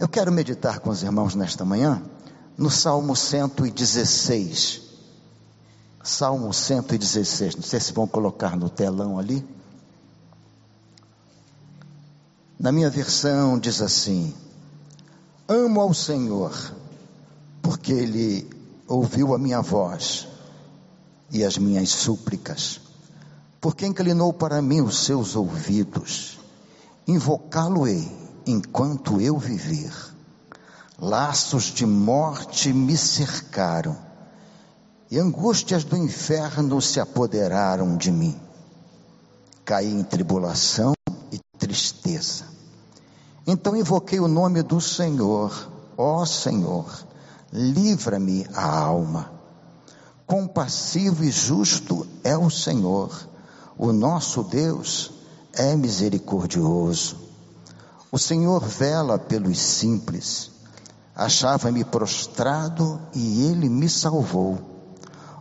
Eu quero meditar com os irmãos nesta manhã no Salmo 116. Salmo 116. Não sei se vão colocar no telão ali. Na minha versão diz assim: Amo ao Senhor, porque Ele ouviu a minha voz e as minhas súplicas, porque inclinou para mim os seus ouvidos. Invocá-lo-ei enquanto eu viver. Laços de morte me cercaram e angústias do inferno se apoderaram de mim. Caí em tribulação e tristeza. Então invoquei o nome do Senhor, ó Senhor, livra-me a alma. Compassivo e justo é o Senhor, o nosso Deus é misericordioso. O Senhor vela pelos simples. Achava-me prostrado e ele me salvou.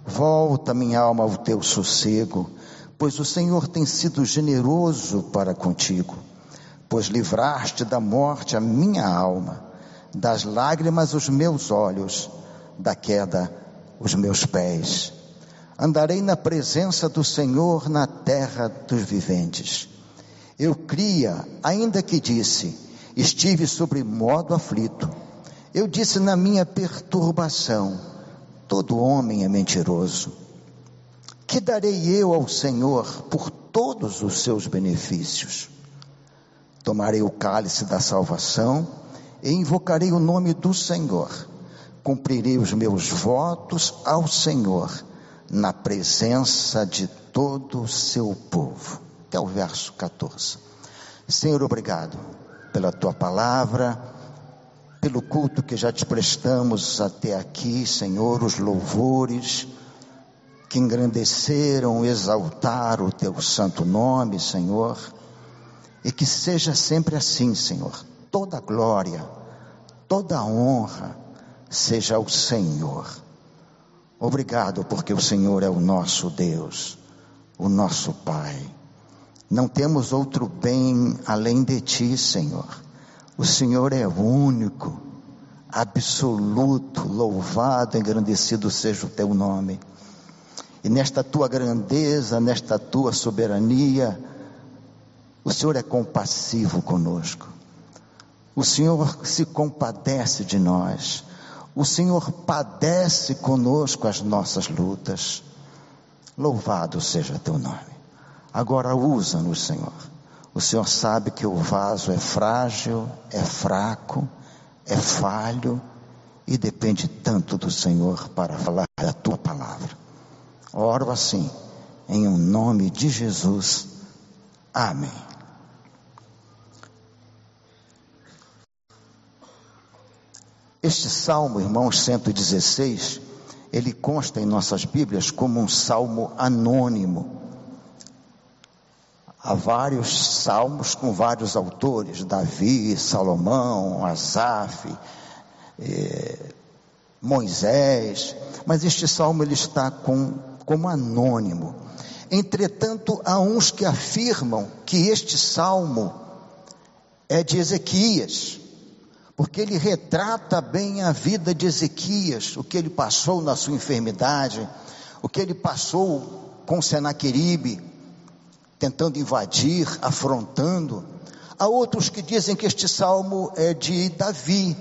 Volta, minha alma, ao teu sossego, pois o Senhor tem sido generoso para contigo, pois livraste da morte a minha alma, das lágrimas os meus olhos, da queda os meus pés. Andarei na presença do Senhor na terra dos viventes. Eu cria, ainda que disse, estive sobre modo aflito. Eu disse na minha perturbação, Todo homem é mentiroso. Que darei eu ao Senhor por todos os seus benefícios? Tomarei o cálice da salvação e invocarei o nome do Senhor. Cumprirei os meus votos ao Senhor na presença de todo o seu povo. Até o verso 14. Senhor, obrigado pela tua palavra pelo culto que já te prestamos até aqui, Senhor, os louvores que engrandeceram, exaltaram o teu santo nome, Senhor, e que seja sempre assim, Senhor. Toda glória, toda honra seja ao Senhor. Obrigado, porque o Senhor é o nosso Deus, o nosso Pai. Não temos outro bem além de ti, Senhor. O Senhor é único, absoluto, louvado, engrandecido seja o teu nome. E nesta tua grandeza, nesta tua soberania, o Senhor é compassivo conosco. O Senhor se compadece de nós. O Senhor padece conosco as nossas lutas. Louvado seja teu nome. Agora usa-nos, Senhor o Senhor sabe que o vaso é frágil, é fraco, é falho e depende tanto do Senhor para falar a tua palavra. Oro assim, em um nome de Jesus. Amém. Este salmo, irmãos, 116, ele consta em nossas Bíblias como um salmo anônimo. Há vários salmos com vários autores, Davi, Salomão, Asaf, eh, Moisés, mas este salmo ele está com, como anônimo. Entretanto, há uns que afirmam que este salmo é de Ezequias, porque ele retrata bem a vida de Ezequias, o que ele passou na sua enfermidade, o que ele passou com Senaqueribe, tentando invadir, afrontando. Há outros que dizem que este salmo é de Davi,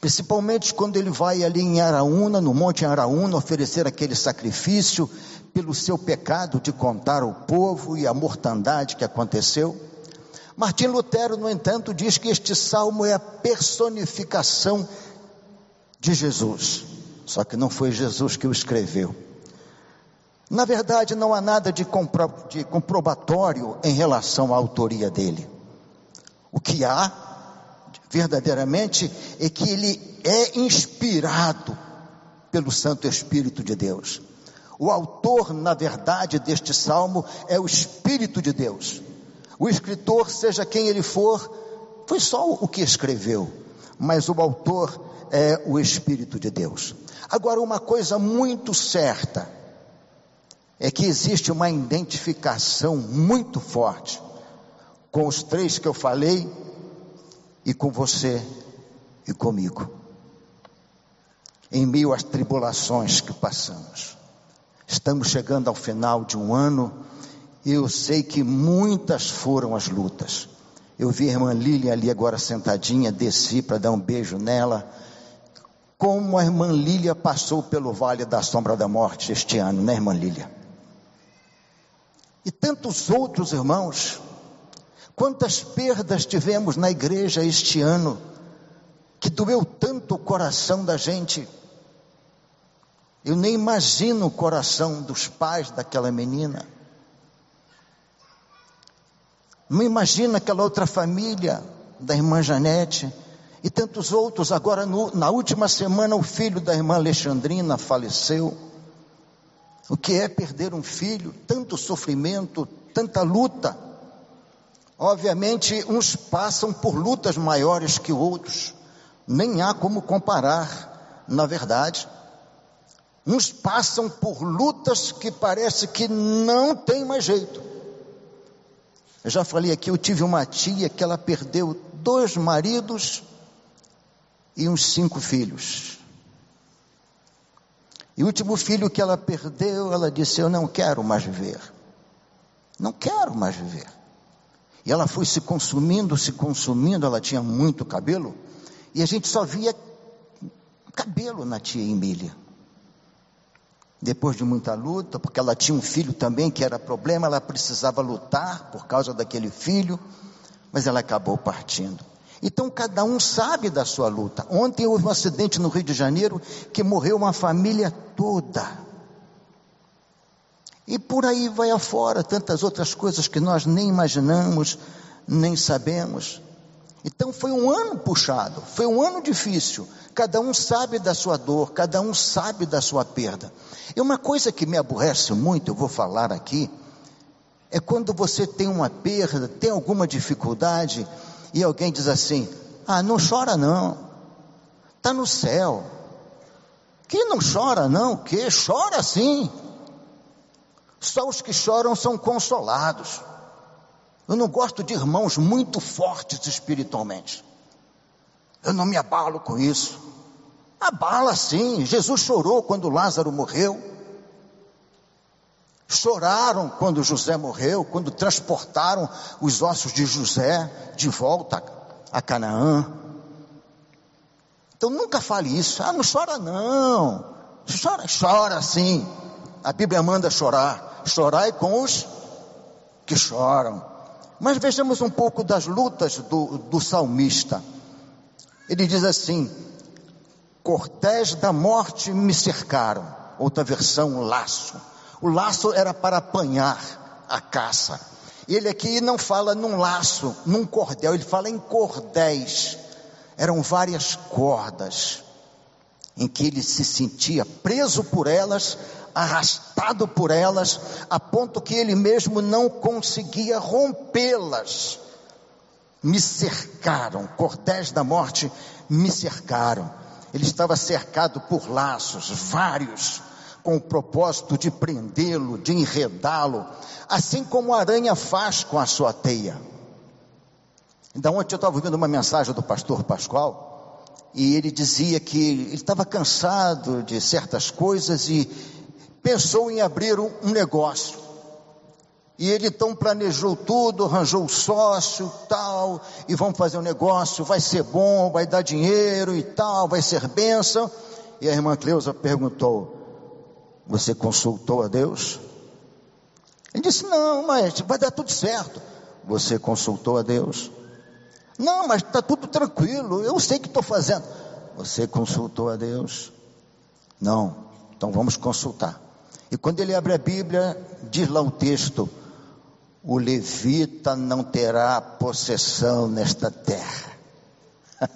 principalmente quando ele vai ali em Araúna, no Monte Araúna, oferecer aquele sacrifício pelo seu pecado de contar ao povo e a mortandade que aconteceu. Martim Lutero, no entanto, diz que este salmo é a personificação de Jesus, só que não foi Jesus que o escreveu. Na verdade, não há nada de, compro, de comprobatório em relação à autoria dele. O que há, verdadeiramente, é que ele é inspirado pelo Santo Espírito de Deus. O autor, na verdade, deste salmo é o Espírito de Deus. O escritor, seja quem ele for, foi só o que escreveu, mas o autor é o Espírito de Deus. Agora, uma coisa muito certa, é que existe uma identificação muito forte com os três que eu falei e com você e comigo. Em meio às tribulações que passamos. Estamos chegando ao final de um ano e eu sei que muitas foram as lutas. Eu vi a irmã Lília ali agora sentadinha, desci para dar um beijo nela. Como a irmã Lília passou pelo vale da sombra da morte este ano, né, irmã Lília? E tantos outros irmãos. Quantas perdas tivemos na igreja este ano, que doeu tanto o coração da gente. Eu nem imagino o coração dos pais daquela menina. Não imagina aquela outra família da irmã Janete e tantos outros. Agora, no, na última semana, o filho da irmã Alexandrina faleceu. O que é perder um filho? Tanto sofrimento, tanta luta. Obviamente, uns passam por lutas maiores que outros. Nem há como comparar, na verdade. Uns passam por lutas que parece que não tem mais jeito. Eu já falei aqui, eu tive uma tia que ela perdeu dois maridos e uns cinco filhos. E o último filho que ela perdeu, ela disse: Eu não quero mais viver. Não quero mais viver. E ela foi se consumindo, se consumindo, ela tinha muito cabelo, e a gente só via cabelo na tia Emília. Depois de muita luta, porque ela tinha um filho também que era problema, ela precisava lutar por causa daquele filho, mas ela acabou partindo. Então cada um sabe da sua luta. Ontem houve um acidente no Rio de Janeiro que morreu uma família toda. E por aí vai afora tantas outras coisas que nós nem imaginamos, nem sabemos. Então foi um ano puxado, foi um ano difícil. Cada um sabe da sua dor, cada um sabe da sua perda. E uma coisa que me aborrece muito, eu vou falar aqui, é quando você tem uma perda, tem alguma dificuldade, e alguém diz assim: Ah, não chora não, está no céu. Que não chora não, que chora sim. Só os que choram são consolados. Eu não gosto de irmãos muito fortes espiritualmente. Eu não me abalo com isso. Abala sim. Jesus chorou quando Lázaro morreu. Choraram quando José morreu, quando transportaram os ossos de José de volta a Canaã. Então nunca fale isso. Ah, não chora não. Chora, chora sim. A Bíblia manda chorar. Chorai com os que choram. Mas vejamos um pouco das lutas do, do salmista. Ele diz assim: Cortés da morte me cercaram. Outra versão, laço. O laço era para apanhar a caça. Ele aqui não fala num laço, num cordel, ele fala em cordéis. Eram várias cordas em que ele se sentia preso por elas, arrastado por elas, a ponto que ele mesmo não conseguia rompê-las. Me cercaram, cordéis da morte me cercaram. Ele estava cercado por laços, vários, com o propósito de prendê-lo, de enredá-lo, assim como a aranha faz com a sua teia. Então, ontem eu estava ouvindo uma mensagem do pastor Pascoal, e ele dizia que ele estava cansado de certas coisas e pensou em abrir um, um negócio. E ele então planejou tudo, arranjou o sócio, tal, e vamos fazer um negócio, vai ser bom, vai dar dinheiro e tal, vai ser bênção. E a irmã Cleusa perguntou: Você consultou a Deus? Ele disse: Não, mas vai dar tudo certo. Você consultou a Deus? Não, mas está tudo tranquilo, eu sei que estou fazendo. Você consultou a Deus? Não, então vamos consultar. E quando ele abre a Bíblia, diz lá o texto: o levita não terá possessão nesta terra.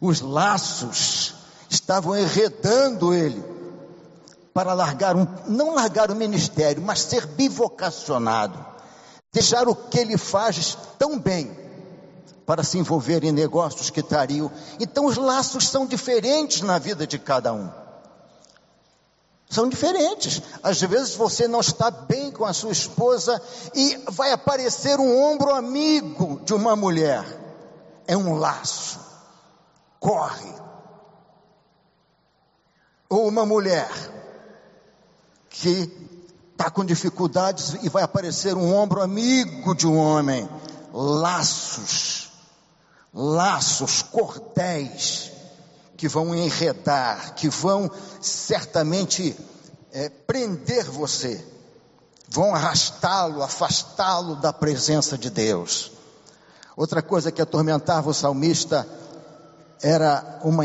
Os laços estavam enredando ele para largar um, não largar o ministério, mas ser bivocacionado, deixar o que ele faz tão bem para se envolver em negócios que trariam. Então os laços são diferentes na vida de cada um são diferentes. Às vezes você não está bem com a sua esposa e vai aparecer um ombro amigo de uma mulher. é um laço, corre. Ou uma mulher que está com dificuldades e vai aparecer um ombro amigo de um homem, laços, laços, cordéis que vão enredar, que vão certamente é, prender você, vão arrastá-lo, afastá-lo da presença de Deus. Outra coisa que atormentava o salmista era uma,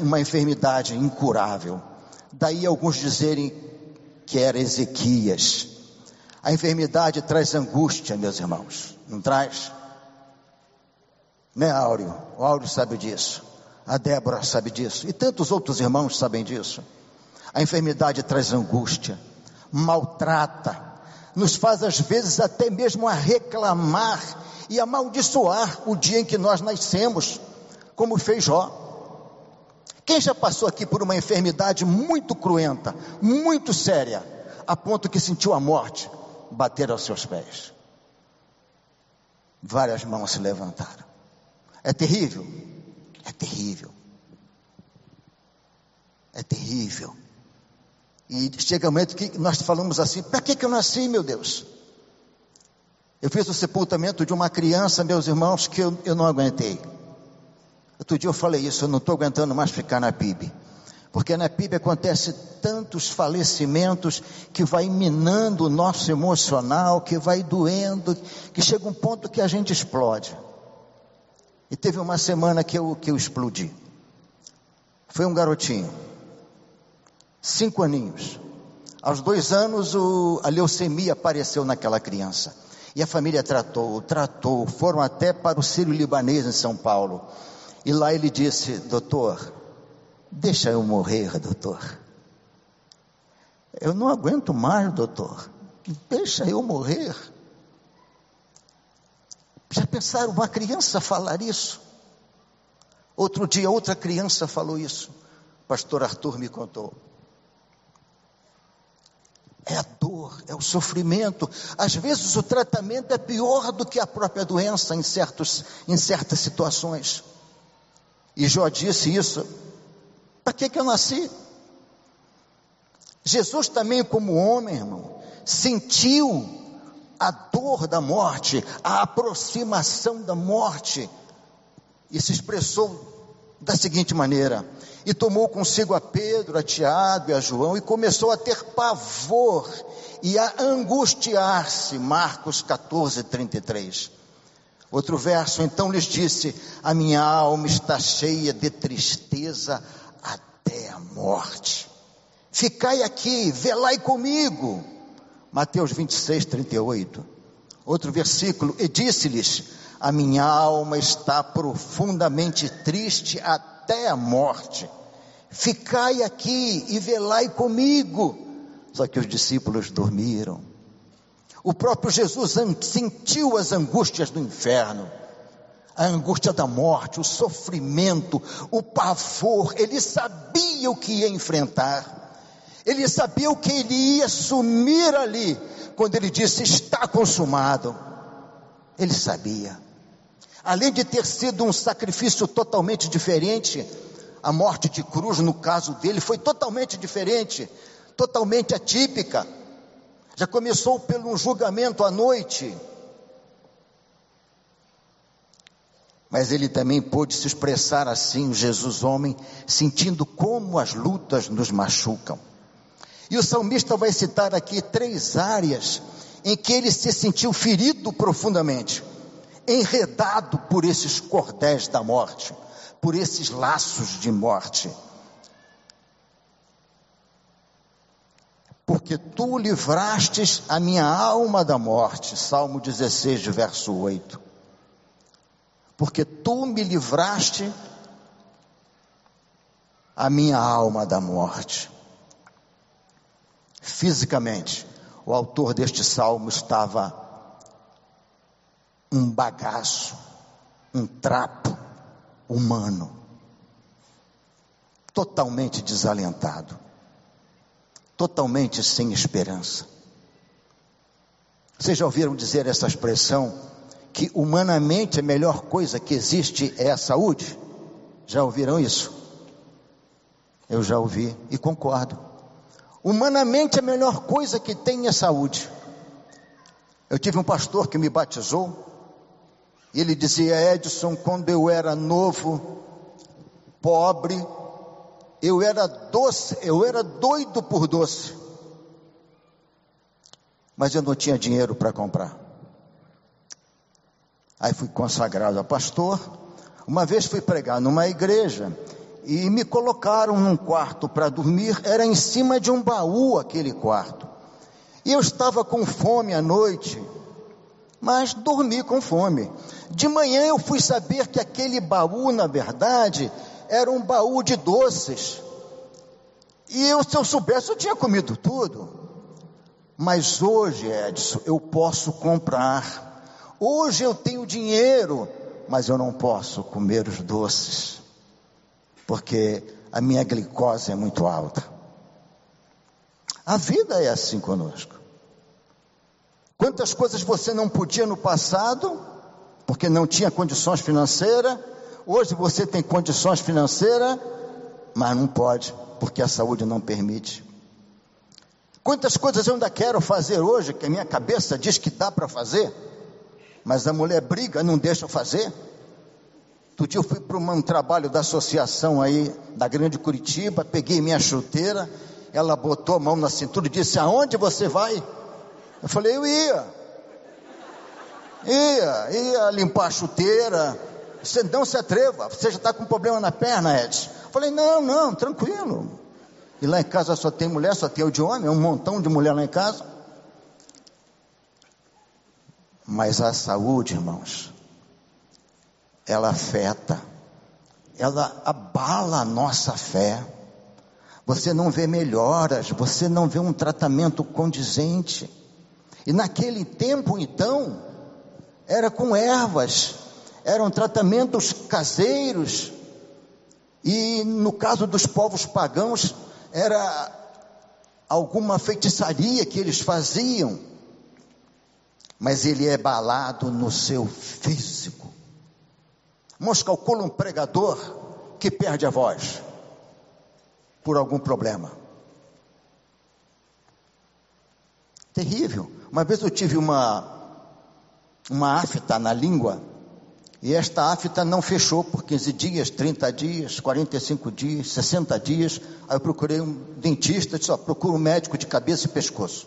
uma enfermidade incurável. Daí alguns dizerem que era Ezequias. A enfermidade traz angústia, meus irmãos, não traz? Né, Áureo? O Áureo sabe disso. A Débora sabe disso. E tantos outros irmãos sabem disso. A enfermidade traz angústia, maltrata, nos faz às vezes até mesmo a reclamar e amaldiçoar o dia em que nós nascemos, como fez Jó. Quem já passou aqui por uma enfermidade muito cruenta, muito séria, a ponto que sentiu a morte bater aos seus pés? Várias mãos se levantaram. É terrível? É terrível. É terrível. E chega um momento que nós falamos assim: para que, que eu nasci, meu Deus? Eu fiz o sepultamento de uma criança, meus irmãos, que eu, eu não aguentei. Outro dia eu falei isso, eu não estou aguentando mais ficar na PIB. Porque na PIB acontece tantos falecimentos que vai minando o nosso emocional, que vai doendo, que chega um ponto que a gente explode. E teve uma semana que eu, que eu explodi. Foi um garotinho, cinco aninhos. Aos dois anos o, a leucemia apareceu naquela criança. E a família tratou, tratou, foram até para o Sírio Libanês em São Paulo. E lá ele disse: Doutor, deixa eu morrer, doutor. Eu não aguento mais, doutor. Deixa eu morrer. Já pensaram uma criança falar isso? Outro dia, outra criança falou isso. Pastor Arthur me contou. É a dor, é o sofrimento. Às vezes o tratamento é pior do que a própria doença em, certos, em certas situações. E Jó disse isso. Para que, que eu nasci? Jesus também, como homem, irmão, sentiu a dor da morte, a aproximação da morte, e se expressou da seguinte maneira: e tomou consigo a Pedro, a Tiago e a João, e começou a ter pavor e a angustiar-se. Marcos 14, 33. Outro verso, então lhes disse: A minha alma está cheia de tristeza até a morte. Ficai aqui, velai comigo. Mateus 26, 38. Outro versículo, e disse-lhes: A minha alma está profundamente triste até a morte. Ficai aqui e velai comigo. Só que os discípulos dormiram. O próprio Jesus sentiu as angústias do inferno, a angústia da morte, o sofrimento, o pavor. Ele sabia o que ia enfrentar. Ele sabia o que ele ia assumir ali, quando ele disse: Está consumado. Ele sabia. Além de ter sido um sacrifício totalmente diferente, a morte de cruz, no caso dele, foi totalmente diferente, totalmente atípica. Já começou pelo julgamento à noite. Mas ele também pôde se expressar assim, Jesus homem, sentindo como as lutas nos machucam. E o salmista vai citar aqui três áreas em que ele se sentiu ferido profundamente, enredado por esses cordéis da morte, por esses laços de morte. Porque tu livrastes a minha alma da morte. Salmo 16, verso 8. Porque tu me livraste a minha alma da morte. Fisicamente, o autor deste salmo estava um bagaço, um trapo humano, totalmente desalentado totalmente sem esperança. Vocês já ouviram dizer essa expressão que humanamente a melhor coisa que existe é a saúde? Já ouviram isso? Eu já ouvi e concordo. Humanamente a melhor coisa que tem é saúde. Eu tive um pastor que me batizou, e ele dizia: Edson, quando eu era novo, pobre, eu era doce, eu era doido por doce, mas eu não tinha dinheiro para comprar. Aí fui consagrado a pastor. Uma vez fui pregar numa igreja e me colocaram num quarto para dormir, era em cima de um baú aquele quarto. E eu estava com fome à noite, mas dormi com fome. De manhã eu fui saber que aquele baú, na verdade, era um baú de doces. E eu, se eu soubesse, eu tinha comido tudo. Mas hoje, Edson, eu posso comprar. Hoje eu tenho dinheiro, mas eu não posso comer os doces, porque a minha glicose é muito alta. A vida é assim conosco. Quantas coisas você não podia no passado, porque não tinha condições financeiras, hoje você tem condições financeiras, mas não pode, porque a saúde não permite. Quantas coisas eu ainda quero fazer hoje, que a minha cabeça diz que dá para fazer, mas a mulher briga, não deixa fazer. Outro dia eu fui para um trabalho da associação aí da Grande Curitiba, peguei minha chuteira, ela botou a mão na cintura e disse: Aonde você vai? Eu falei, eu ia. Ia, ia limpar a chuteira. Você não se atreva, você já está com problema na perna, Ed. Eu falei, não, não, tranquilo. E lá em casa só tem mulher, só tem eu de homem, um montão de mulher lá em casa. Mas a saúde, irmãos, ela afeta, ela abala a nossa fé. Você não vê melhoras, você não vê um tratamento condizente. E naquele tempo, então, era com ervas, eram tratamentos caseiros, e no caso dos povos pagãos, era alguma feitiçaria que eles faziam, mas ele é balado no seu físico. Irmãos, calcula um pregador que perde a voz por algum problema. Terrível. Uma vez eu tive uma, uma afta na língua, e esta afta não fechou por 15 dias, 30 dias, 45 dias, 60 dias. Aí eu procurei um dentista, disse: ó, procura um médico de cabeça e pescoço.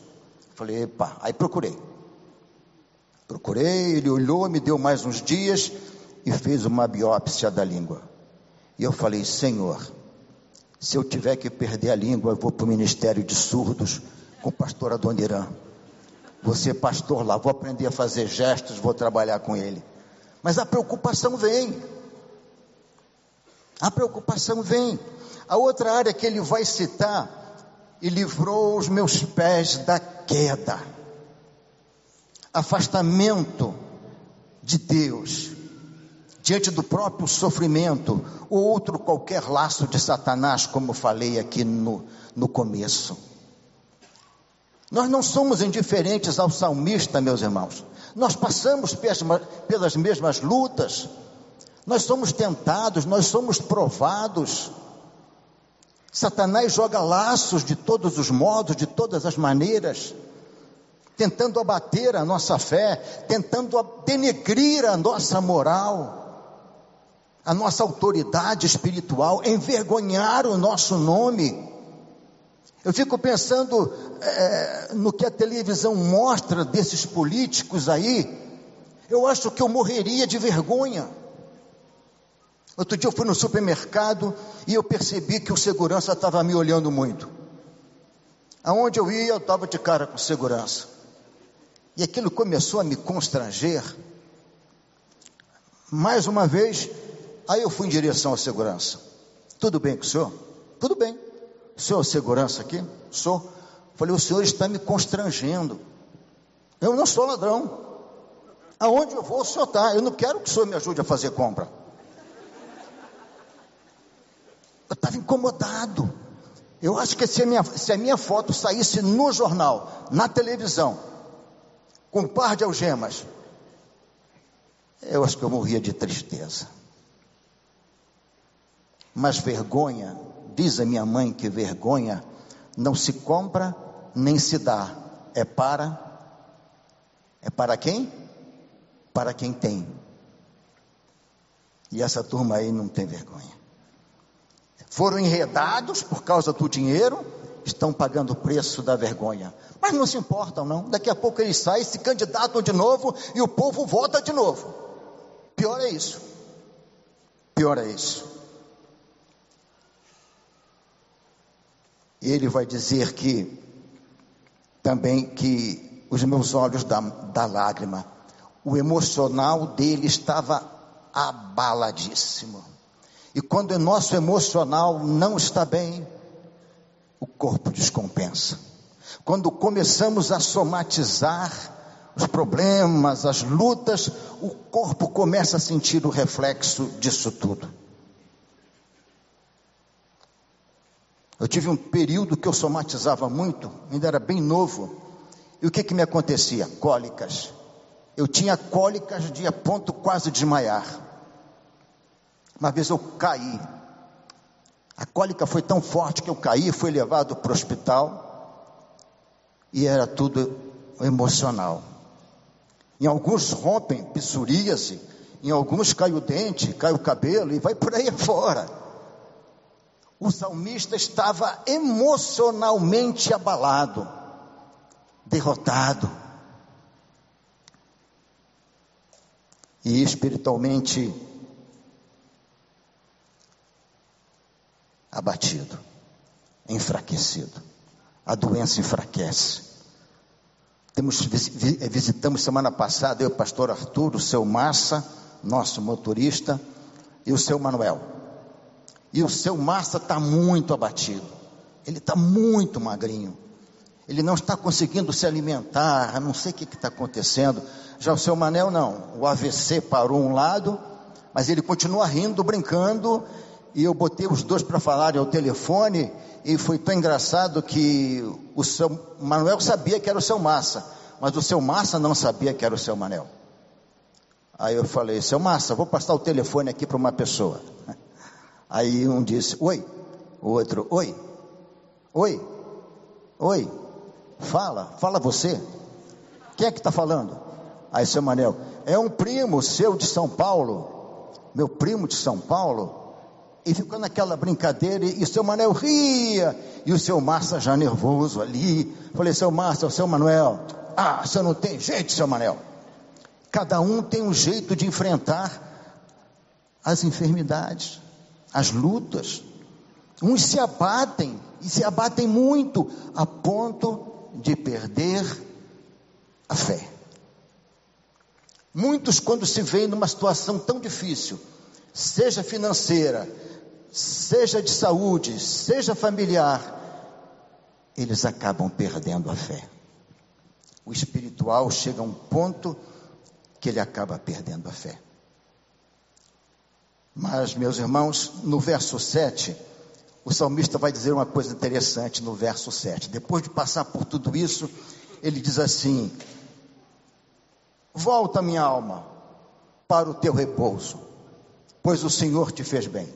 Falei, epa, aí procurei. Procurei, ele olhou, me deu mais uns dias e fez uma biópsia da língua. E eu falei, Senhor, se eu tiver que perder a língua, eu vou para o Ministério de Surdos com o pastor Adoniran. Você, pastor, lá, vou aprender a fazer gestos, vou trabalhar com ele. Mas a preocupação vem. A preocupação vem. A outra área que ele vai citar, e livrou os meus pés da queda. Afastamento de Deus, diante do próprio sofrimento, ou outro qualquer laço de Satanás, como falei aqui no, no começo. Nós não somos indiferentes ao salmista, meus irmãos. Nós passamos pelas mesmas lutas. Nós somos tentados, nós somos provados. Satanás joga laços de todos os modos, de todas as maneiras, tentando abater a nossa fé, tentando denegrir a nossa moral, a nossa autoridade espiritual, envergonhar o nosso nome. Eu fico pensando é, no que a televisão mostra desses políticos aí. Eu acho que eu morreria de vergonha. Outro dia eu fui no supermercado e eu percebi que o segurança estava me olhando muito. Aonde eu ia, eu estava de cara com segurança. E aquilo começou a me constranger. Mais uma vez, aí eu fui em direção à segurança. Tudo bem com o senhor? Tudo bem. Senhor segurança aqui? Sou. Falei, o senhor está me constrangendo. Eu não sou ladrão. Aonde eu vou, o senhor está. Eu não quero que o senhor me ajude a fazer compra. Eu estava incomodado. Eu acho que se a, minha, se a minha foto saísse no jornal, na televisão, com um par de algemas, eu acho que eu morria de tristeza. Mas vergonha, diz a minha mãe que vergonha não se compra nem se dá, é para é para quem? Para quem tem. E essa turma aí não tem vergonha. Foram enredados por causa do dinheiro, estão pagando o preço da vergonha. Mas não se importam, não. Daqui a pouco eles saem, se candidatam de novo e o povo vota de novo. Pior é isso. Pior é isso. E ele vai dizer que também que os meus olhos da, da lágrima, o emocional dele estava abaladíssimo. E quando o nosso emocional não está bem, o corpo descompensa. Quando começamos a somatizar os problemas, as lutas, o corpo começa a sentir o reflexo disso tudo. Eu tive um período que eu somatizava muito, ainda era bem novo. E o que que me acontecia? Cólicas. Eu tinha cólicas de a ponto quase desmaiar. Uma vez eu caí. A cólica foi tão forte que eu caí, fui levado para o hospital. E era tudo emocional. Em alguns rompem psoríase, em alguns cai o dente, cai o cabelo e vai por aí fora. O salmista estava emocionalmente abalado, derrotado e espiritualmente abatido, enfraquecido. A doença enfraquece. Temos, visitamos semana passada eu, pastor Arthur, o seu Massa, nosso motorista, e o seu Manuel. E o seu Massa está muito abatido. Ele está muito magrinho. Ele não está conseguindo se alimentar, não sei o que está acontecendo. Já o seu Manel não. O AVC parou um lado, mas ele continua rindo, brincando. E eu botei os dois para falarem ao telefone e foi tão engraçado que o seu Manuel sabia que era o seu Massa, mas o seu Massa não sabia que era o seu Manel. Aí eu falei, seu Massa, vou passar o telefone aqui para uma pessoa. Aí um disse, oi. O outro, oi. Oi. Oi. Fala, fala você. Quem é que está falando? Aí seu Manel, é um primo seu de São Paulo. Meu primo de São Paulo e ficou naquela brincadeira, e, o seu Manuel ria, e o seu Márcia já nervoso ali. Falei, seu Márcia, seu Manuel, ah, você não tem jeito, seu Manuel. Cada um tem um jeito de enfrentar as enfermidades, as lutas. Uns se abatem, e se abatem muito, a ponto de perder a fé. Muitos, quando se veem numa situação tão difícil, seja financeira, seja de saúde, seja familiar, eles acabam perdendo a fé. O espiritual chega a um ponto que ele acaba perdendo a fé. Mas, meus irmãos, no verso 7, o salmista vai dizer uma coisa interessante no verso 7. Depois de passar por tudo isso, ele diz assim: Volta, minha alma, para o teu repouso, pois o Senhor te fez bem.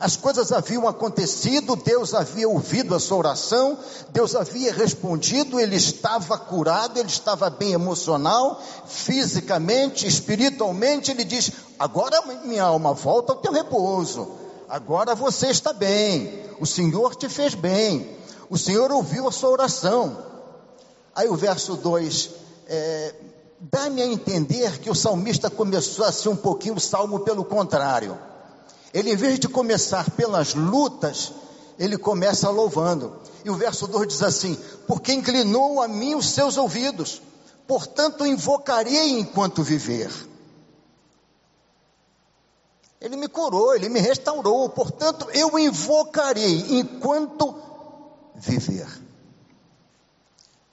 As coisas haviam acontecido, Deus havia ouvido a sua oração, Deus havia respondido, ele estava curado, ele estava bem emocional, fisicamente, espiritualmente. Ele diz: Agora minha alma volta ao teu repouso, agora você está bem, o Senhor te fez bem, o Senhor ouviu a sua oração. Aí o verso 2: é, Dá-me a entender que o salmista começou assim um pouquinho o salmo pelo contrário. Ele, em vez de começar pelas lutas, ele começa louvando. E o verso 2 diz assim: Porque inclinou a mim os seus ouvidos, portanto invocarei enquanto viver. Ele me curou, ele me restaurou, portanto eu invocarei enquanto viver.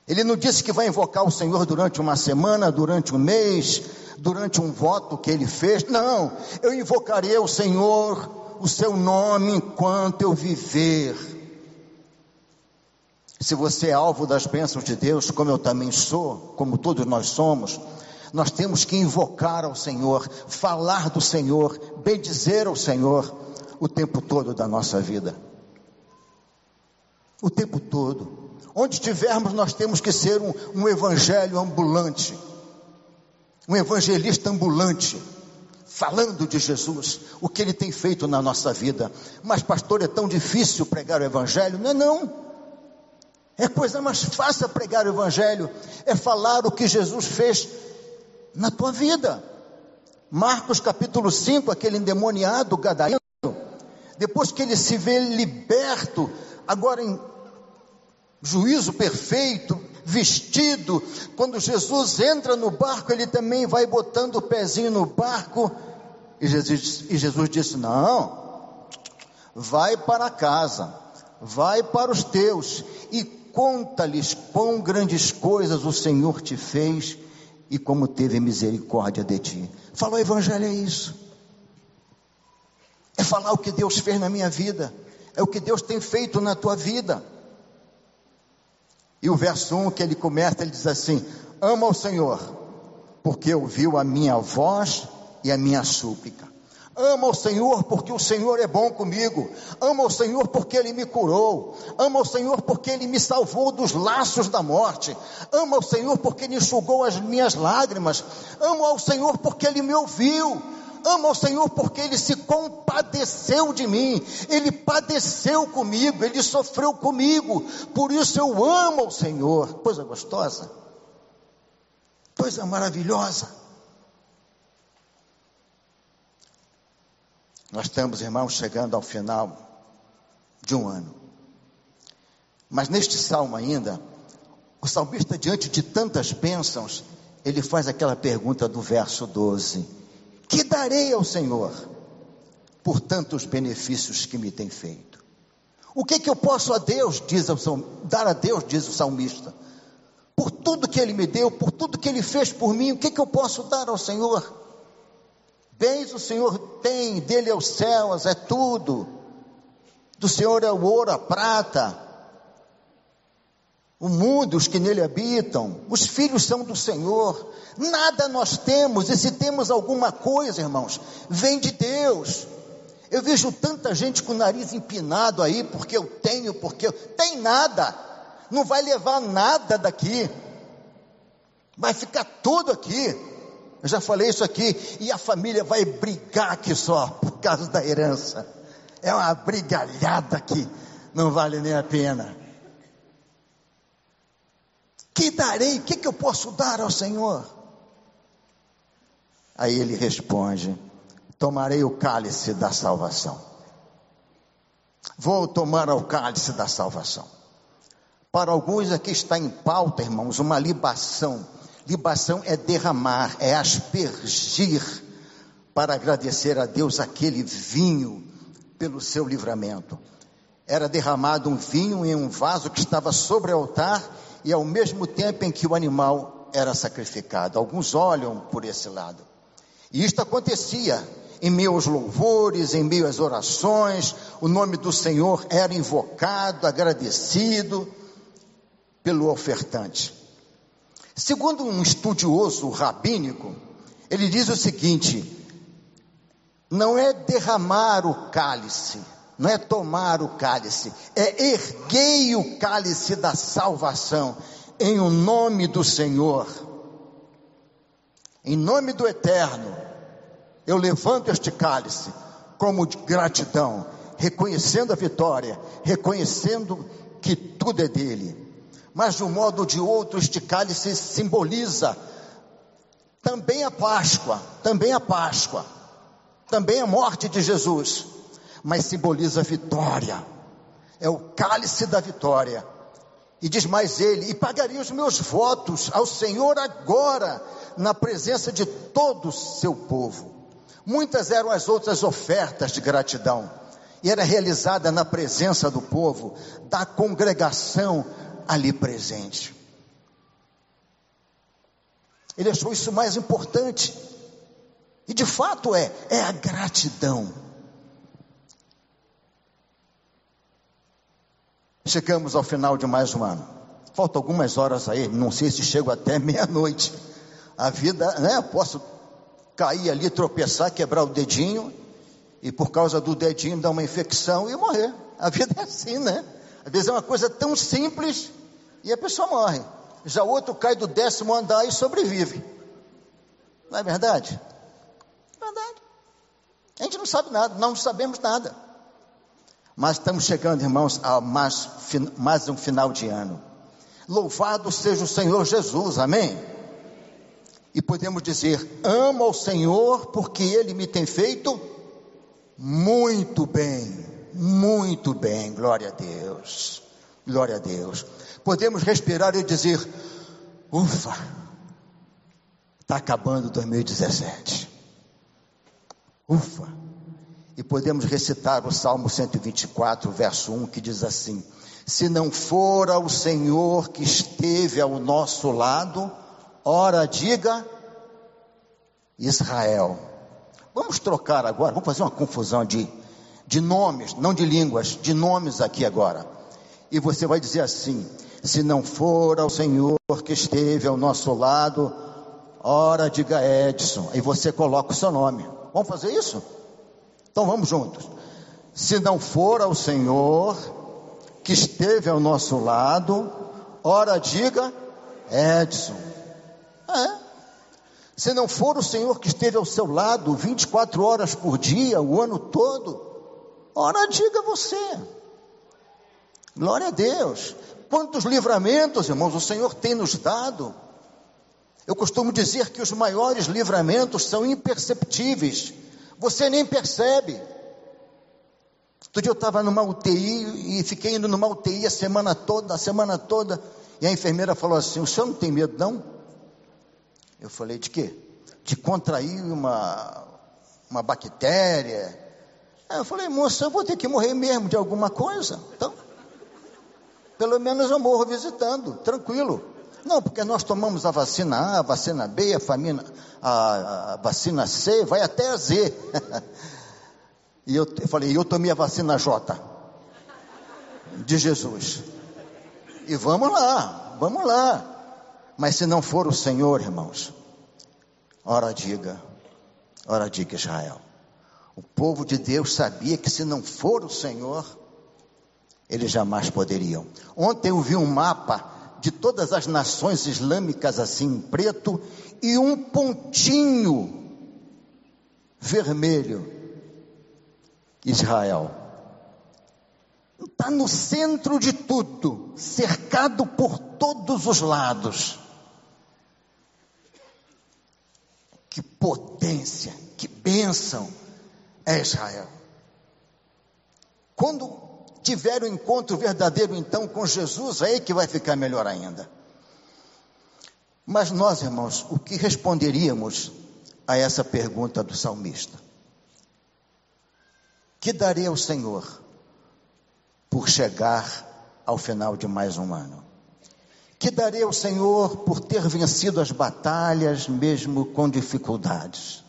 Ele não disse que vai invocar o Senhor durante uma semana, durante um mês, durante um voto que ele fez. Não, eu invocarei o Senhor, o seu nome, enquanto eu viver. Se você é alvo das bênçãos de Deus, como eu também sou, como todos nós somos, nós temos que invocar ao Senhor, falar do Senhor, bendizer ao Senhor o tempo todo da nossa vida. O tempo todo. Onde estivermos, nós temos que ser um, um evangelho ambulante, um evangelista ambulante, falando de Jesus, o que ele tem feito na nossa vida. Mas, pastor, é tão difícil pregar o evangelho? Não é não. É coisa mais fácil pregar o Evangelho, é falar o que Jesus fez na tua vida. Marcos capítulo 5, aquele endemoniado gadareno, depois que ele se vê liberto, agora em juízo perfeito, vestido, quando Jesus entra no barco, ele também vai botando o pezinho no barco, e Jesus, e Jesus disse: Não, vai para casa, vai para os teus, e conta-lhes quão grandes coisas o Senhor te fez e como teve misericórdia de ti. Falar o Evangelho é isso. É falar o que Deus fez na minha vida, é o que Deus tem feito na tua vida. E o verso 1 que ele começa, ele diz assim: Ama o Senhor, porque ouviu a minha voz e a minha súplica. Ama o Senhor porque o Senhor é bom comigo. Ama o Senhor porque Ele me curou. Ama o Senhor porque Ele me salvou dos laços da morte. Ama o Senhor porque Ele enxugou as minhas lágrimas. Ama ao Senhor porque Ele me ouviu. Ama o Senhor porque Ele se compadeceu de mim. Ele padeceu comigo. Ele sofreu comigo. Por isso eu amo o Senhor. Coisa gostosa. Coisa maravilhosa. Nós estamos, irmãos, chegando ao final de um ano. Mas neste salmo ainda, o salmista, diante de tantas bênçãos, ele faz aquela pergunta do verso 12: Que darei ao Senhor por tantos benefícios que me tem feito? O que que eu posso a Deus, diz o, dar a Deus, diz o salmista? Por tudo que ele me deu, por tudo que ele fez por mim, o que que eu posso dar ao Senhor? Bens o Senhor tem, dele é os céus, é tudo. Do Senhor é o ouro, a prata, o mundo, os que nele habitam, os filhos são do Senhor. Nada nós temos, e se temos alguma coisa, irmãos, vem de Deus. Eu vejo tanta gente com o nariz empinado aí, porque eu tenho, porque eu. Tem nada, não vai levar nada daqui, vai ficar tudo aqui. Eu já falei isso aqui, e a família vai brigar aqui só por causa da herança. É uma brigalhada que não vale nem a pena. Que darei? O que, que eu posso dar ao Senhor? Aí ele responde: Tomarei o cálice da salvação. Vou tomar o cálice da salvação. Para alguns aqui está em pauta, irmãos, uma libação Libação é derramar, é aspergir para agradecer a Deus aquele vinho pelo seu livramento. Era derramado um vinho em um vaso que estava sobre o altar e ao mesmo tempo em que o animal era sacrificado. Alguns olham por esse lado. E isto acontecia em meio aos louvores, em meio às orações, o nome do Senhor era invocado, agradecido pelo ofertante. Segundo um estudioso rabínico, ele diz o seguinte: não é derramar o cálice, não é tomar o cálice, é erguei o cálice da salvação em o nome do Senhor, em nome do Eterno. Eu levanto este cálice como de gratidão, reconhecendo a vitória, reconhecendo que tudo é dele mas de um modo ou de outro este cálice simboliza também a Páscoa, também a Páscoa, também a morte de Jesus, mas simboliza a vitória, é o cálice da vitória. E diz mais ele: E pagaria os meus votos ao Senhor agora, na presença de todo o seu povo. Muitas eram as outras ofertas de gratidão, e era realizada na presença do povo, da congregação, ali presente. Ele achou isso mais importante. E de fato é, é a gratidão. Chegamos ao final de mais um ano. Faltam algumas horas aí, não sei se chego até meia-noite. A vida, né? Posso cair ali, tropeçar, quebrar o dedinho e por causa do dedinho dar uma infecção e morrer. A vida é assim, né? Às vezes é uma coisa tão simples e a pessoa morre. Já outro cai do décimo andar e sobrevive. Não é verdade? Verdade. A gente não sabe nada, não sabemos nada. Mas estamos chegando, irmãos, a mais, mais um final de ano. Louvado seja o Senhor Jesus, amém? E podemos dizer: amo ao Senhor porque Ele me tem feito muito bem, muito bem, glória a Deus, glória a Deus. Podemos respirar e dizer: ufa, está acabando 2017. Ufa. E podemos recitar o Salmo 124, verso 1, que diz assim: Se não fora o Senhor que esteve ao nosso lado, ora diga Israel. Vamos trocar agora, vamos fazer uma confusão de, de nomes, não de línguas, de nomes aqui agora. E você vai dizer assim: se não for o Senhor que esteve ao nosso lado, ora diga Edson. E você coloca o seu nome. Vamos fazer isso? Então vamos juntos. Se não for ao Senhor que esteve ao nosso lado, ora diga Edson. É. Se não for o Senhor que esteve ao seu lado 24 horas por dia, o ano todo, ora diga você. Glória a Deus. Quantos livramentos, irmãos, o Senhor tem nos dado. Eu costumo dizer que os maiores livramentos são imperceptíveis. Você nem percebe. Outro dia eu estava numa UTI e fiquei indo numa UTI a semana toda, a semana toda. E a enfermeira falou assim: O senhor não tem medo, não? Eu falei: De quê? De contrair uma, uma bactéria. Eu falei: Moça, eu vou ter que morrer mesmo de alguma coisa. Então, pelo menos eu morro visitando, tranquilo. Não, porque nós tomamos a vacina A, a vacina B, a, famina, a, a vacina C, vai até a Z. e eu, eu falei, eu tomei a vacina J de Jesus. E vamos lá, vamos lá. Mas se não for o Senhor, irmãos, ora diga, ora diga Israel. O povo de Deus sabia que se não for o Senhor, eles jamais poderiam. Ontem eu vi um mapa de todas as nações islâmicas assim em preto e um pontinho vermelho. Israel. Está no centro de tudo, cercado por todos os lados. Que potência, que bênção é Israel. Quando tiver o um encontro verdadeiro então com Jesus, aí que vai ficar melhor ainda. Mas nós, irmãos, o que responderíamos a essa pergunta do salmista? Que darei ao Senhor por chegar ao final de mais um ano? Que darei ao Senhor por ter vencido as batalhas, mesmo com dificuldades?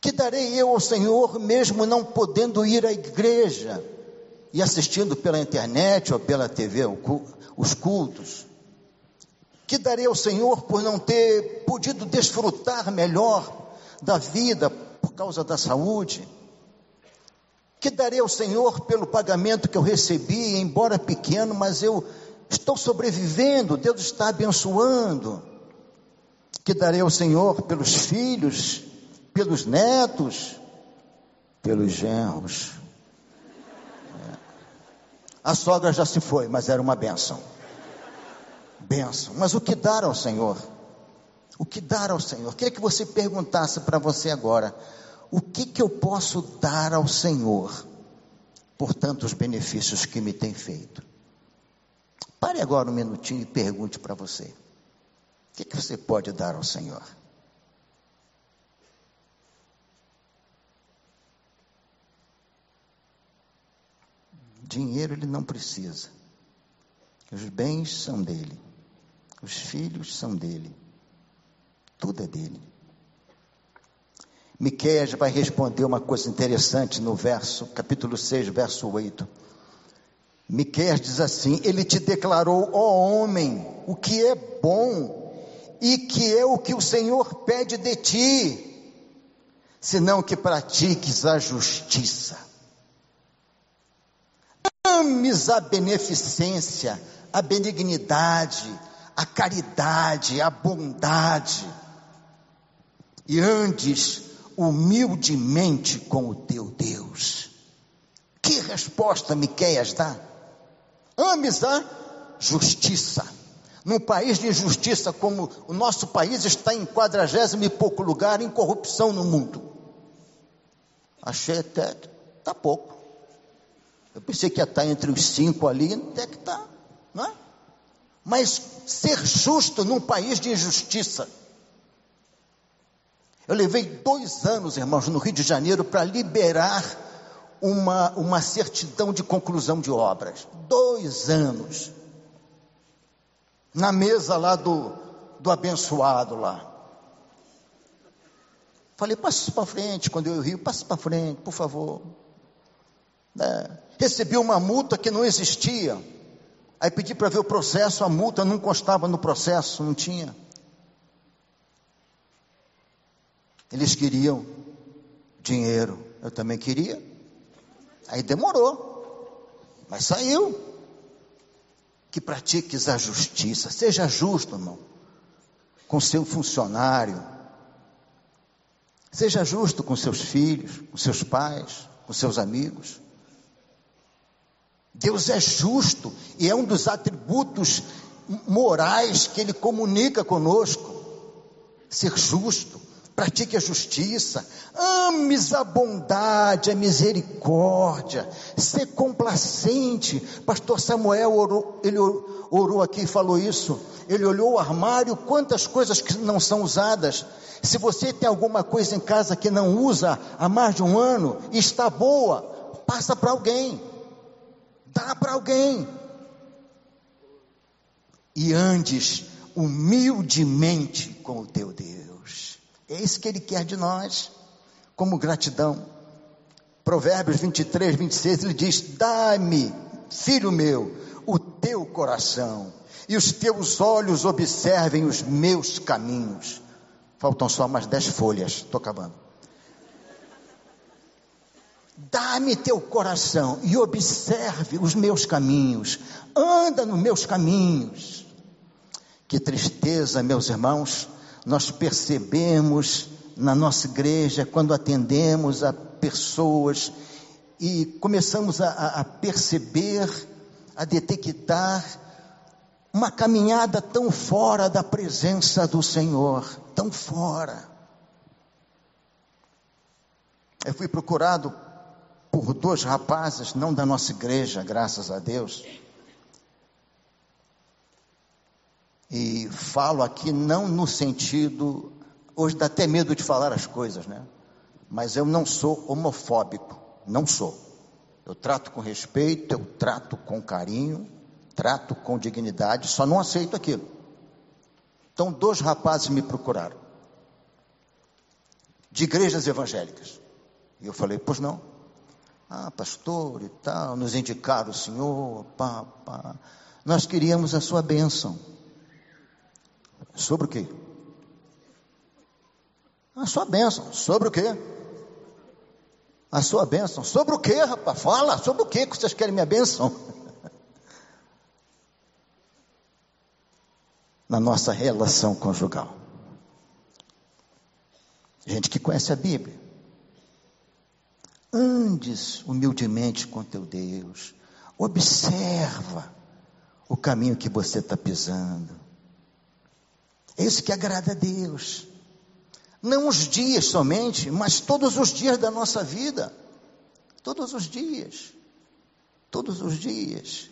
Que darei eu ao Senhor, mesmo não podendo ir à igreja, e assistindo pela internet ou pela TV os cultos. Que darei ao Senhor por não ter podido desfrutar melhor da vida por causa da saúde. Que darei ao Senhor pelo pagamento que eu recebi, embora pequeno, mas eu estou sobrevivendo, Deus está abençoando. Que darei ao Senhor pelos filhos, pelos netos, pelos genros a sogra já se foi, mas era uma benção. Benção. Mas o que dar ao Senhor? O que dar ao Senhor? Queria que você perguntasse para você agora: o que, que eu posso dar ao Senhor por tantos benefícios que me tem feito? Pare agora um minutinho e pergunte para você: o que, que você pode dar ao Senhor? Dinheiro ele não precisa. Os bens são dele. Os filhos são dele. Tudo é dele. Miqueias vai responder uma coisa interessante no verso, capítulo 6, verso 8. Miqueias diz assim: Ele te declarou, ó homem, o que é bom, e que é o que o Senhor pede de ti, senão que pratiques a justiça. Ames a beneficência, a benignidade, a caridade, a bondade, e andes humildemente com o teu Deus. Que resposta Miqueias dá? Ames a justiça. Num país de injustiça como o nosso país está em quadragésimo e pouco lugar em corrupção no mundo. Achei até está pouco. Eu pensei que ia estar entre os cinco ali, até que está, não é? Mas ser justo num país de injustiça. Eu levei dois anos, irmãos, no Rio de Janeiro para liberar uma, uma certidão de conclusão de obras. Dois anos. Na mesa lá do, do abençoado lá. Falei, passe para frente, quando eu Rio, passe para frente, por favor. É. Recebi uma multa que não existia. Aí pedi para ver o processo, a multa não constava no processo, não tinha. Eles queriam dinheiro, eu também queria. Aí demorou, mas saiu. Que pratiques a justiça, seja justo, irmão, com seu funcionário, seja justo com seus filhos, com seus pais, com seus amigos. Deus é justo e é um dos atributos morais que Ele comunica conosco. Ser justo pratique a justiça, ames a bondade, a misericórdia, ser complacente. Pastor Samuel orou, ele orou aqui e falou isso. Ele olhou o armário, quantas coisas que não são usadas. Se você tem alguma coisa em casa que não usa há mais de um ano e está boa, passa para alguém, dá para alguém. E andes humildemente com o teu Deus. É isso que ele quer de nós, como gratidão. Provérbios 23, 26, ele diz: Dá-me, filho meu, o teu coração, e os teus olhos observem os meus caminhos. Faltam só mais dez folhas, estou acabando. Dá-me teu coração e observe os meus caminhos, anda nos meus caminhos. Que tristeza, meus irmãos, nós percebemos na nossa igreja, quando atendemos a pessoas e começamos a, a perceber, a detectar uma caminhada tão fora da presença do Senhor, tão fora. Eu fui procurado por dois rapazes, não da nossa igreja, graças a Deus, E falo aqui não no sentido, hoje dá até medo de falar as coisas, né? Mas eu não sou homofóbico, não sou. Eu trato com respeito, eu trato com carinho, trato com dignidade, só não aceito aquilo. Então, dois rapazes me procuraram, de igrejas evangélicas. E eu falei, pois não. Ah, pastor e tal, nos indicaram o senhor, pá, pá. Nós queríamos a sua bênção. Sobre o quê? A sua bênção. Sobre o quê? A sua bênção. Sobre o quê, rapaz? Fala, sobre o quê que vocês querem minha bênção? Na nossa relação conjugal. Gente que conhece a Bíblia. Andes humildemente com teu Deus. Observa o caminho que você está pisando. É isso que agrada a Deus. Não os dias somente, mas todos os dias da nossa vida. Todos os dias. Todos os dias.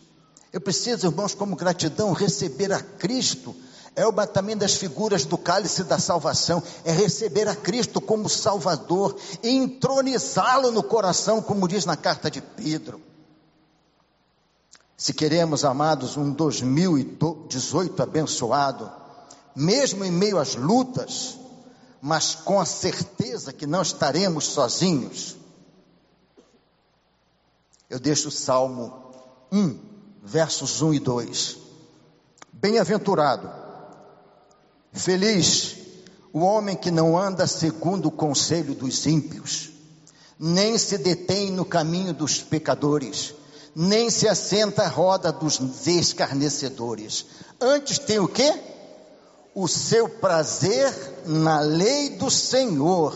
Eu preciso, irmãos, como gratidão, receber a Cristo. É o batamento das figuras do cálice da salvação. É receber a Cristo como Salvador entronizá-lo no coração, como diz na carta de Pedro. Se queremos, amados, um 2018 abençoado, mesmo em meio às lutas, mas com a certeza que não estaremos sozinhos. Eu deixo o Salmo 1, versos 1 e 2. Bem-aventurado, Feliz o homem que não anda segundo o conselho dos ímpios, nem se detém no caminho dos pecadores, nem se assenta à roda dos escarnecedores. Antes tem o quê? O seu prazer na lei do Senhor,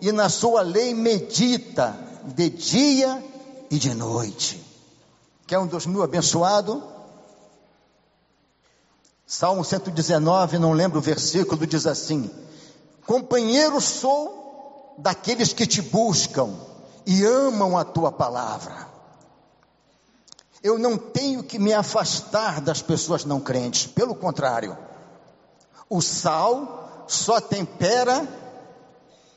e na sua lei medita de dia e de noite. Quer um dos mil abençoado? Salmo 119, não lembro o versículo, diz assim: Companheiro sou daqueles que te buscam e amam a tua palavra. Eu não tenho que me afastar das pessoas não crentes, pelo contrário, o sal só tempera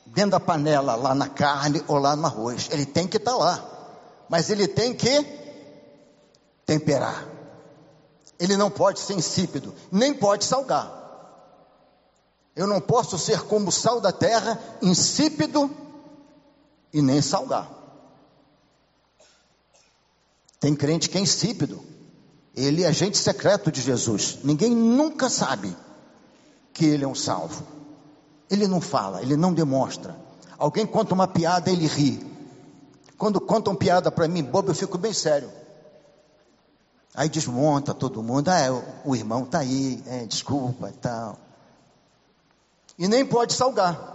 dentro da panela, lá na carne ou lá no arroz. Ele tem que estar tá lá, mas ele tem que temperar. Ele não pode ser insípido, nem pode salgar. Eu não posso ser como o sal da terra, insípido e nem salgar. Tem crente que é insípido. Ele é agente secreto de Jesus. Ninguém nunca sabe que ele é um salvo. Ele não fala, ele não demonstra. Alguém conta uma piada, ele ri. Quando contam piada para mim, bobo, eu fico bem sério. Aí desmonta todo mundo. Ah, é, o irmão está aí, é, desculpa e tal. E nem pode salgar.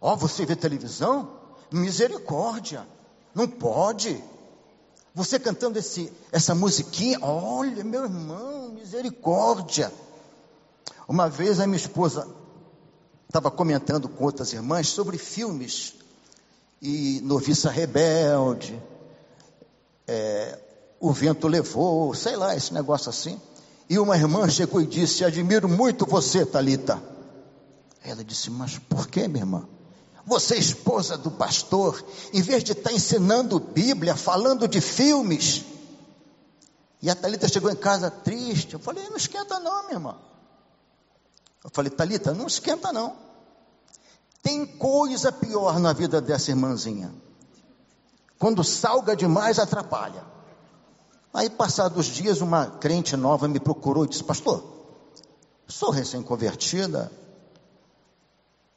Ó, oh, você vê televisão? Misericórdia. Não pode. Você cantando esse, essa musiquinha, olha, meu irmão, misericórdia. Uma vez a minha esposa estava comentando com outras irmãs sobre filmes e Noviça Rebelde, é, O Vento Levou, sei lá, esse negócio assim. E uma irmã chegou e disse: Admiro muito você, Talita. Ela disse: Mas por que, minha irmã? Você, é esposa do pastor, em vez de estar tá ensinando Bíblia, falando de filmes. E a Talita chegou em casa triste. Eu falei: Não esquenta, não, minha irmã. Eu falei, Talita, não esquenta não. Tem coisa pior na vida dessa irmãzinha. Quando salga demais, atrapalha. Aí, passados dias, uma crente nova me procurou e disse: Pastor, sou recém-convertida.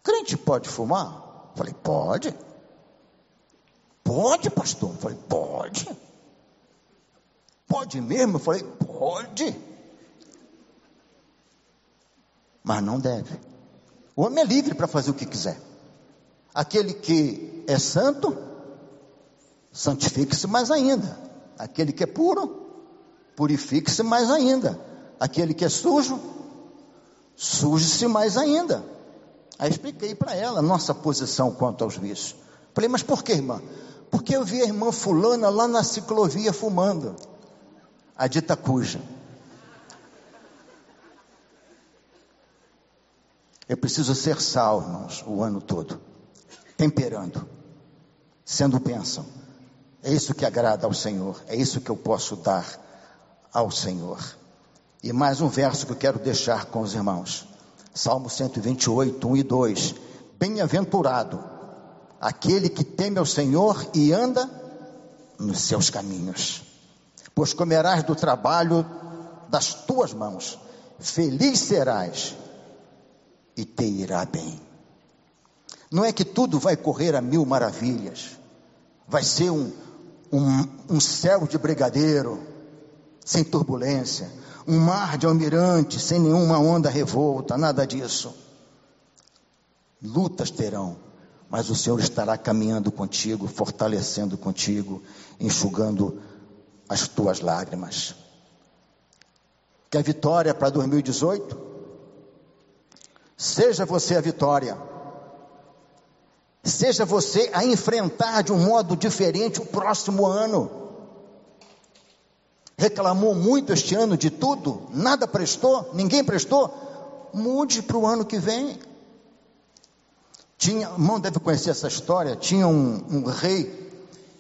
Crente pode fumar? Falei: Pode. Pode, pastor? Falei: Pode. Pode mesmo? Falei: Pode mas não deve. O homem é livre para fazer o que quiser. Aquele que é santo, santifique-se mais ainda. Aquele que é puro, purifique-se mais ainda. Aquele que é sujo, suje-se mais ainda. Aí expliquei para ela a nossa posição quanto aos vícios. Falei, mas por que, irmã? Porque eu vi a irmã fulana lá na ciclovia fumando. A dita cuja. Eu preciso ser sal, irmãos, o ano todo, temperando, sendo bênção. É isso que agrada ao Senhor, é isso que eu posso dar ao Senhor. E mais um verso que eu quero deixar com os irmãos. Salmo 128, 1 e 2. Bem-aventurado aquele que teme ao Senhor e anda nos seus caminhos, pois comerás do trabalho das tuas mãos, feliz serás e te irá bem. Não é que tudo vai correr a mil maravilhas, vai ser um, um, um céu de brigadeiro, sem turbulência, um mar de almirante, sem nenhuma onda revolta, nada disso. Lutas terão, mas o Senhor estará caminhando contigo, fortalecendo contigo, enxugando as tuas lágrimas. Quer vitória para 2018? Seja você a vitória. Seja você a enfrentar de um modo diferente o próximo ano. Reclamou muito este ano de tudo, nada prestou, ninguém prestou. Mude para o ano que vem. Tinha, irmão deve conhecer essa história. Tinha um, um rei,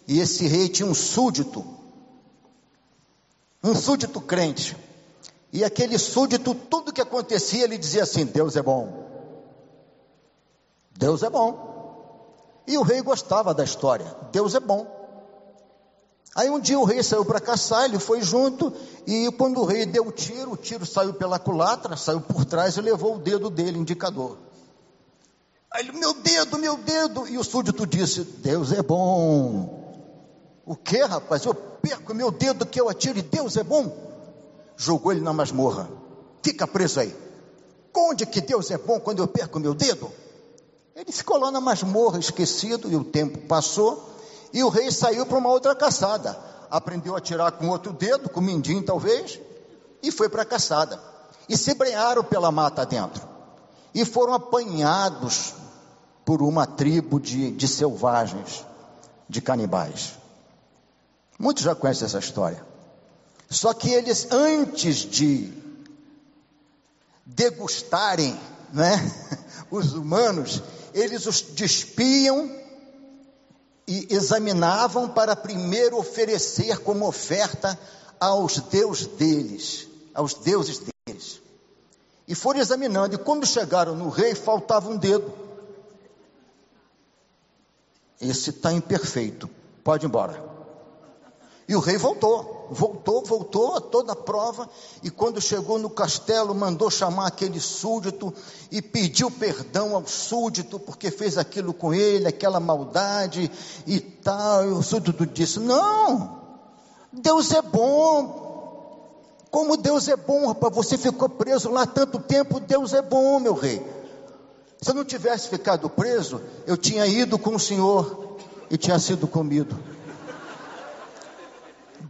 e esse rei tinha um súdito, um súdito crente. E aquele súdito, tudo que acontecia, ele dizia assim: Deus é bom. Deus é bom. E o rei gostava da história: Deus é bom. Aí um dia o rei saiu para caçar, ele foi junto, e quando o rei deu o tiro, o tiro saiu pela culatra, saiu por trás e levou o dedo dele, indicador. Aí ele, meu dedo, meu dedo, e o súdito disse: Deus é bom. O que, rapaz? Eu perco meu dedo que eu atiro e Deus é bom. Jogou ele na masmorra. Fica preso aí. Onde que Deus é bom quando eu perco meu dedo? Ele ficou lá na masmorra, esquecido, e o tempo passou. E o rei saiu para uma outra caçada. Aprendeu a tirar com outro dedo, com mindinho talvez, e foi para a caçada. E se brenharam pela mata dentro. E foram apanhados por uma tribo de, de selvagens, de canibais. Muitos já conhecem essa história. Só que eles, antes de degustarem né, os humanos, eles os despiam e examinavam para primeiro oferecer como oferta aos deuses deles, aos deuses deles. E foram examinando, e quando chegaram no rei, faltava um dedo. Esse está imperfeito, pode ir embora. E o rei voltou, voltou, voltou a toda a prova, e quando chegou no castelo, mandou chamar aquele súdito e pediu perdão ao súdito, porque fez aquilo com ele, aquela maldade e tal. E o súdito disse: Não, Deus é bom. Como Deus é bom, rapaz, você ficou preso lá tanto tempo, Deus é bom, meu rei. Se eu não tivesse ficado preso, eu tinha ido com o Senhor e tinha sido comido.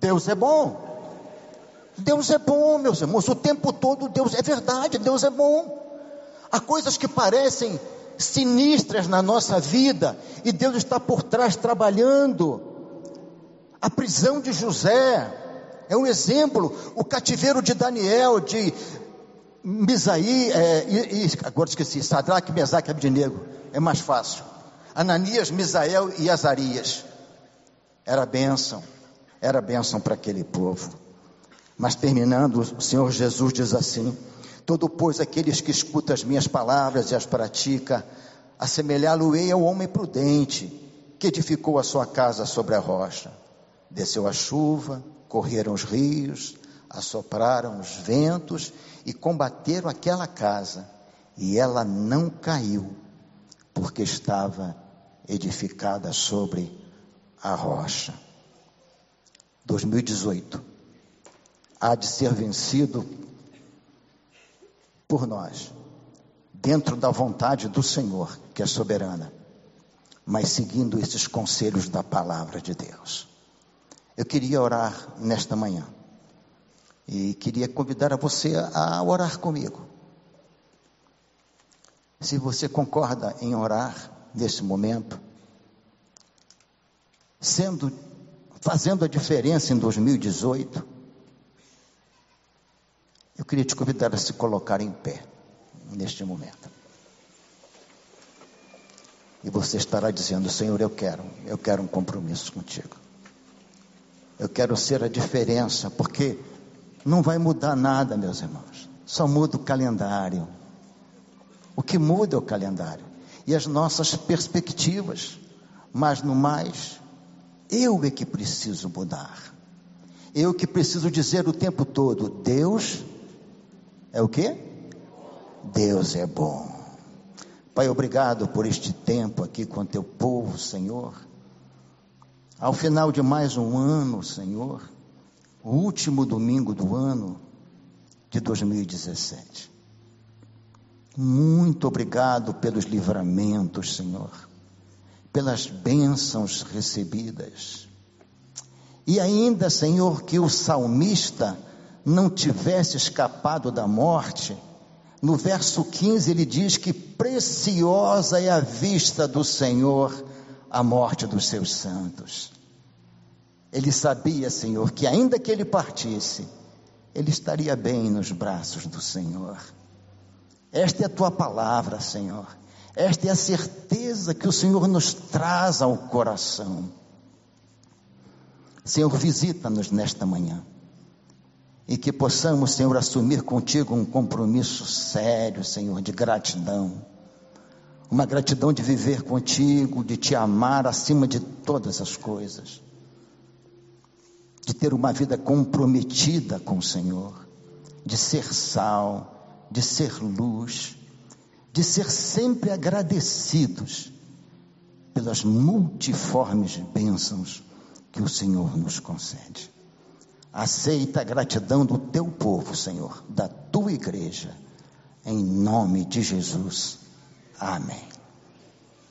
Deus é bom. Deus é bom, meus irmãos, o tempo todo Deus é verdade, Deus é bom. Há coisas que parecem sinistras na nossa vida e Deus está por trás trabalhando. A prisão de José é um exemplo, o cativeiro de Daniel, de Misaí, é, e, e, agora esqueci, Sadraque, Mesaque e Abdinego, é mais fácil. Ananias, Misael e Azarias, era bênção era bênção para aquele povo. Mas terminando, o Senhor Jesus diz assim: Todo, pois, aqueles que escutam as minhas palavras e as pratica, assemelhá-lo-ei ao homem prudente, que edificou a sua casa sobre a rocha. Desceu a chuva, correram os rios, assopraram os ventos e combateram aquela casa, e ela não caiu, porque estava edificada sobre a rocha. 2018 há de ser vencido por nós, dentro da vontade do Senhor, que é soberana, mas seguindo esses conselhos da palavra de Deus. Eu queria orar nesta manhã e queria convidar a você a orar comigo. Se você concorda em orar nesse momento, sendo fazendo a diferença em 2018, eu queria te convidar a se colocar em pé neste momento. E você estará dizendo: Senhor, eu quero, eu quero um compromisso contigo. Eu quero ser a diferença, porque não vai mudar nada, meus irmãos. Só muda o calendário. O que muda é o calendário e as nossas perspectivas. Mas no mais, eu é que preciso mudar. Eu que preciso dizer o tempo todo: Deus é o que? Deus é bom. Pai, obrigado por este tempo aqui com teu povo, Senhor. Ao final de mais um ano, Senhor, o último domingo do ano de 2017. Muito obrigado pelos livramentos, Senhor pelas bênçãos recebidas. E ainda, Senhor, que o salmista não tivesse escapado da morte, no verso 15 ele diz que preciosa é a vista do Senhor a morte dos seus santos. Ele sabia, Senhor, que ainda que ele partisse, ele estaria bem nos braços do Senhor. Esta é a tua palavra, Senhor. Esta é a certeza que o Senhor nos traz ao coração. Senhor, visita-nos nesta manhã. E que possamos, Senhor, assumir contigo um compromisso sério, Senhor, de gratidão. Uma gratidão de viver contigo, de te amar acima de todas as coisas. de ter uma vida comprometida com o Senhor, de ser sal, de ser luz, de ser sempre agradecidos pelas multiformes bênçãos que o Senhor nos concede. Aceita a gratidão do teu povo, Senhor, da tua igreja, em nome de Jesus. Amém.